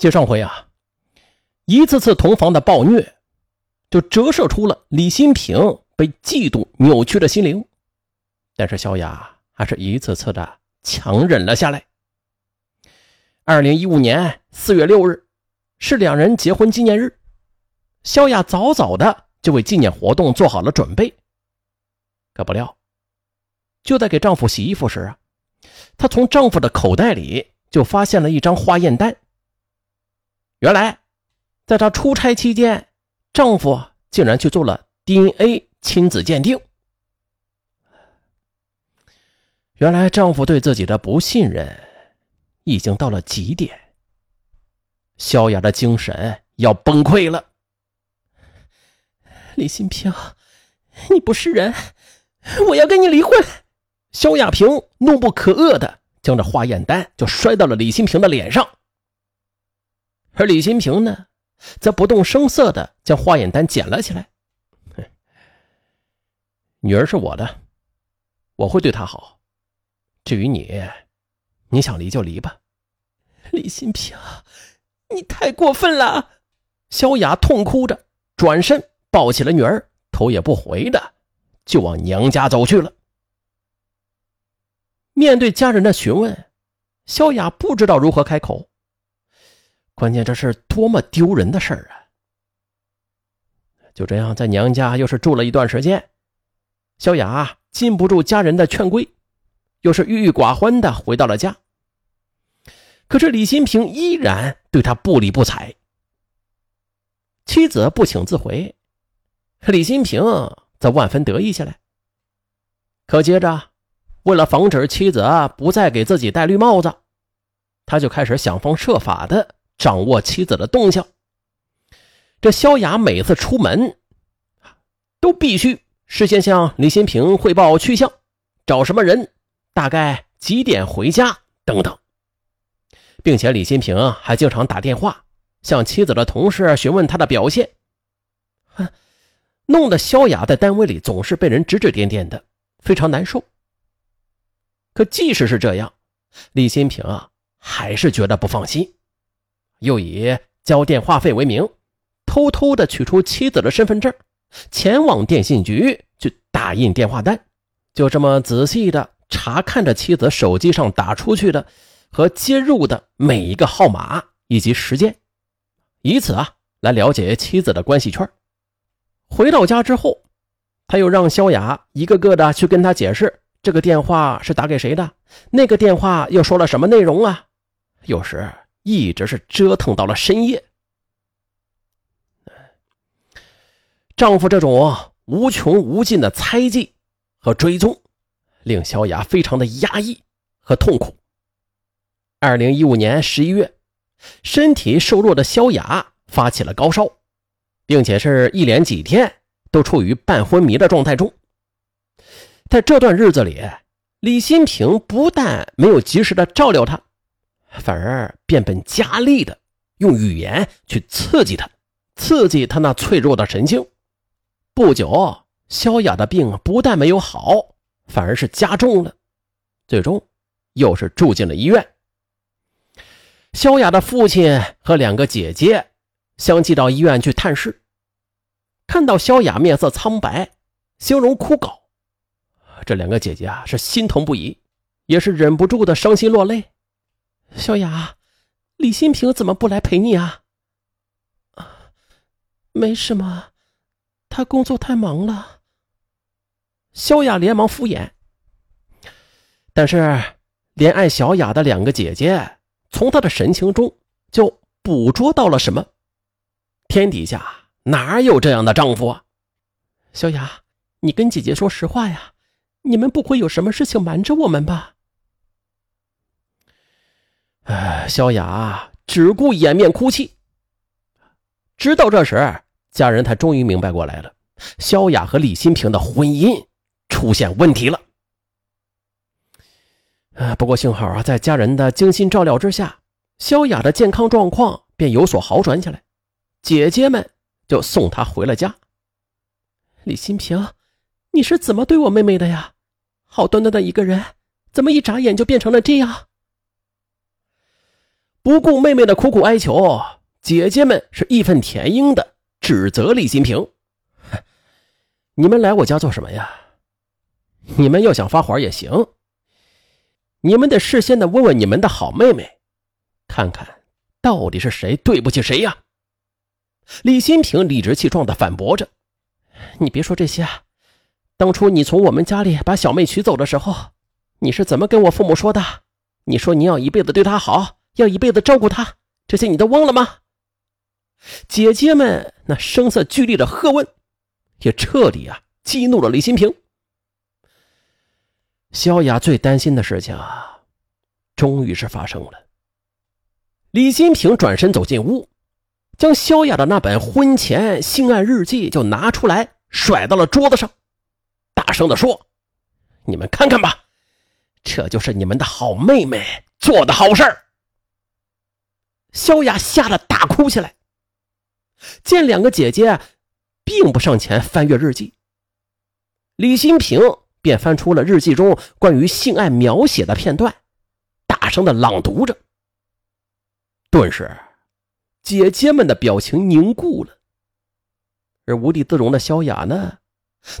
接上回啊，一次次同房的暴虐，就折射出了李新平被嫉妒扭曲的心灵。但是萧雅还是一次次的强忍了下来。二零一五年四月六日，是两人结婚纪念日，萧雅早早的就为纪念活动做好了准备。可不料，就在给丈夫洗衣服时啊，她从丈夫的口袋里就发现了一张化验单。原来，在她出差期间，丈夫竟然去做了 DNA 亲子鉴定。原来，丈夫对自己的不信任已经到了极点。萧雅的精神要崩溃了。李新平，你不是人，我要跟你离婚！萧亚平怒不可遏的将这化验单就摔到了李新平的脸上。而李新平呢，则不动声色的将化验单捡了起来。女儿是我的，我会对她好。至于你，你想离就离吧。李新平，你太过分了！萧雅痛哭着转身抱起了女儿，头也不回的就往娘家走去了。面对家人的询问，萧雅不知道如何开口。关键这是多么丢人的事儿啊！就这样，在娘家又是住了一段时间，萧雅禁不住家人的劝规，又是郁郁寡欢的回到了家。可是李新平依然对他不理不睬。妻子不请自回，李新平则万分得意起来。可接着，为了防止妻子不再给自己戴绿帽子，他就开始想方设法的。掌握妻子的动向。这萧雅每次出门，都必须事先向李新平汇报去向，找什么人，大概几点回家等等，并且李新平还经常打电话向妻子的同事询问他的表现，哼，弄得萧雅在单位里总是被人指指点点的，非常难受。可即使是这样，李新平啊，还是觉得不放心。又以交电话费为名，偷偷的取出妻子的身份证，前往电信局去打印电话单，就这么仔细的查看着妻子手机上打出去的和接入的每一个号码以及时间，以此啊来了解妻子的关系圈。回到家之后，他又让萧雅一个个的去跟他解释这个电话是打给谁的，那个电话又说了什么内容啊，有时。一直是折腾到了深夜。丈夫这种无穷无尽的猜忌和追踪，令萧雅非常的压抑和痛苦。二零一五年十一月，身体瘦弱的萧雅发起了高烧，并且是一连几天都处于半昏迷的状态中。在这段日子里，李新平不但没有及时的照料她。反而变本加厉的用语言去刺激他，刺激他那脆弱的神经。不久，萧雅的病不但没有好，反而是加重了，最终又是住进了医院。萧雅的父亲和两个姐姐相继到医院去探视，看到萧雅面色苍白，形容枯槁，这两个姐姐啊是心疼不已，也是忍不住的伤心落泪。小雅，李新平怎么不来陪你啊？啊，没什么，他工作太忙了。萧雅连忙敷衍。但是，怜爱小雅的两个姐姐从她的神情中就捕捉到了什么？天底下哪有这样的丈夫啊？小雅，你跟姐姐说实话呀，你们不会有什么事情瞒着我们吧？哎，萧雅只顾掩面哭泣。直到这时，家人才终于明白过来了：萧雅和李新平的婚姻出现问题了。啊，不过幸好啊，在家人的精心照料之下，萧雅的健康状况便有所好转起来。姐姐们就送她回了家。李新平，你是怎么对我妹妹的呀？好端端的一个人，怎么一眨眼就变成了这样？不顾妹妹的苦苦哀求，姐姐们是义愤填膺的指责李新平：“你们来我家做什么呀？你们要想发火也行，你们得事先的问问你们的好妹妹，看看到底是谁对不起谁呀？”李新平理直气壮的反驳着：“你别说这些啊，当初你从我们家里把小妹娶走的时候，你是怎么跟我父母说的？你说你要一辈子对她好。”要一辈子照顾他，这些你都忘了吗？姐姐们那声色俱厉的喝问，也彻底啊激怒了李新平。萧雅最担心的事情啊，终于是发生了。李新平转身走进屋，将萧雅的那本婚前性爱日记就拿出来，甩到了桌子上，大声的说：“你们看看吧，这就是你们的好妹妹做的好事儿。”萧雅吓得大哭起来，见两个姐姐并不上前翻阅日记，李新平便翻出了日记中关于性爱描写的片段，大声的朗读着。顿时，姐姐们的表情凝固了，而无地自容的萧雅呢，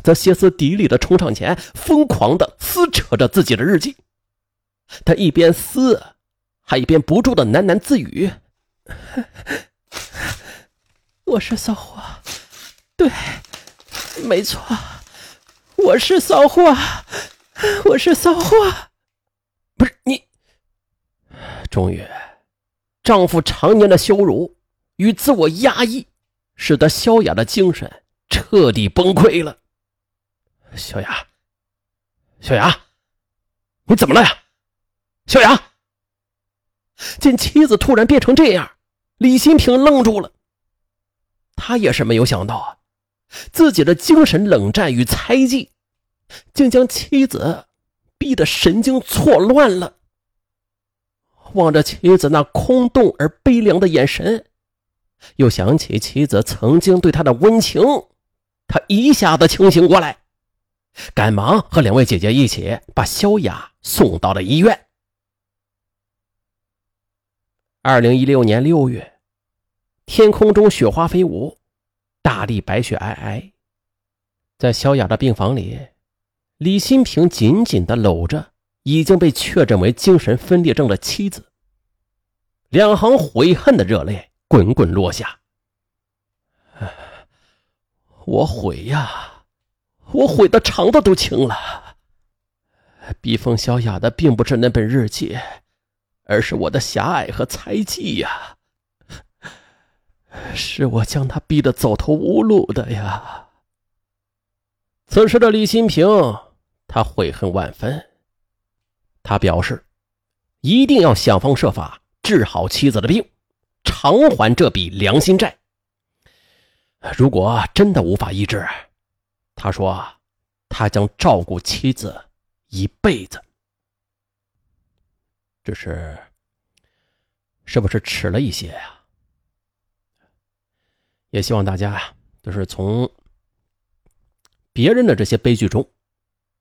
则歇斯底里的冲上前，疯狂的撕扯着自己的日记，她一边撕。他一边不住的喃喃自语：“ 我是骚货，对，没错，我是骚货，我是骚货。”不是你。终于，丈夫常年的羞辱与自我压抑，使得萧雅的精神彻底崩溃了。小雅，小雅，你怎么了呀？小雅。见妻子突然变成这样，李新平愣住了。他也是没有想到啊，自己的精神冷战与猜忌，竟将妻子逼得神经错乱了。望着妻子那空洞而悲凉的眼神，又想起妻子曾经对他的温情，他一下子清醒过来，赶忙和两位姐姐一起把萧雅送到了医院。二零一六年六月，天空中雪花飞舞，大地白雪皑皑。在萧雅的病房里，李新平紧紧的搂着已经被确诊为精神分裂症的妻子，两行悔恨的热泪滚滚落下。我悔呀，我悔的肠子都青了。逼疯萧雅的并不是那本日记。而是我的狭隘和猜忌呀，是我将他逼得走投无路的呀。此时的李新平，他悔恨万分。他表示，一定要想方设法治好妻子的病，偿还这笔良心债。如果真的无法医治，他说，他将照顾妻子一辈子。只是，是不是迟了一些呀？也希望大家，就是从别人的这些悲剧中，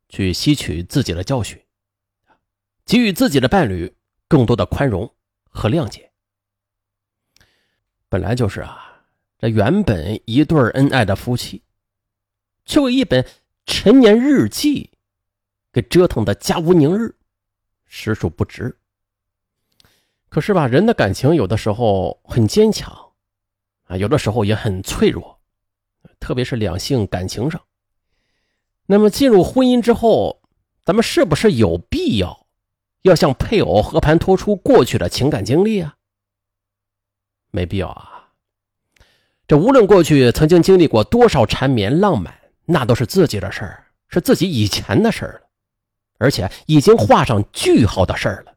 去吸取自己的教训，给予自己的伴侣更多的宽容和谅解。本来就是啊，这原本一对恩爱的夫妻，却为一本陈年日记给折腾的家无宁日，实属不值。可是吧，人的感情有的时候很坚强，啊，有的时候也很脆弱，特别是两性感情上。那么进入婚姻之后，咱们是不是有必要要向配偶和盘托出过去的情感经历啊？没必要啊。这无论过去曾经经历过多少缠绵浪漫，那都是自己的事儿，是自己以前的事儿了，而且已经画上句号的事儿了，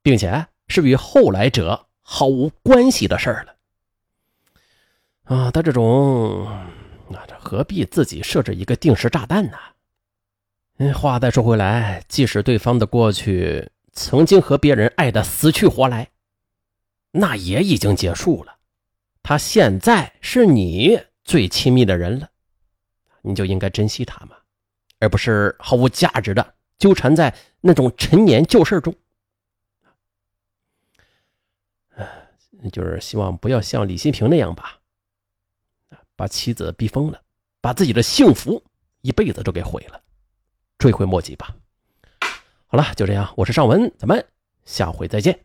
并且。是与后来者毫无关系的事儿了啊！他这种，那这何必自己设置一个定时炸弹呢？嗯，话再说回来，即使对方的过去曾经和别人爱的死去活来，那也已经结束了。他现在是你最亲密的人了，你就应该珍惜他嘛，而不是毫无价值的纠缠在那种陈年旧事中。就是希望不要像李新平那样吧，把妻子逼疯了，把自己的幸福一辈子都给毁了，追悔莫及吧。好了，就这样，我是尚文，咱们下回再见。